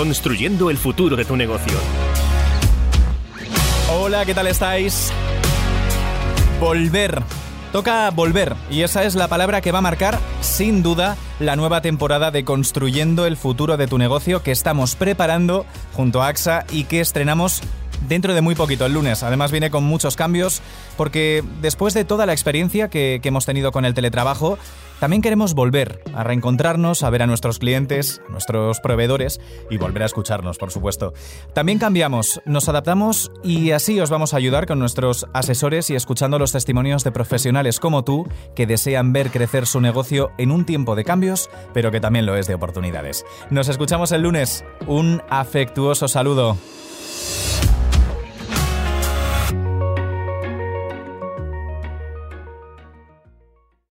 construyendo el futuro de tu negocio. Hola, ¿qué tal estáis? Volver. Toca volver, y esa es la palabra que va a marcar, sin duda, la nueva temporada de Construyendo el futuro de tu negocio que estamos preparando junto a AXA y que estrenamos dentro de muy poquito, el lunes. Además viene con muchos cambios porque después de toda la experiencia que, hemos tenido con el teletrabajo, también queremos volver a reencontrarnos, a ver a nuestros clientes, nuestros proveedores y volver a escucharnos, por supuesto. También cambiamos, nos adaptamos y así os vamos a ayudar con nuestros asesores y escuchando los testimonios de profesionales como tú que desean ver crecer su negocio en un tiempo de cambios, pero que también lo es de oportunidades. Nos escuchamos el lunes. Un afectuoso saludo.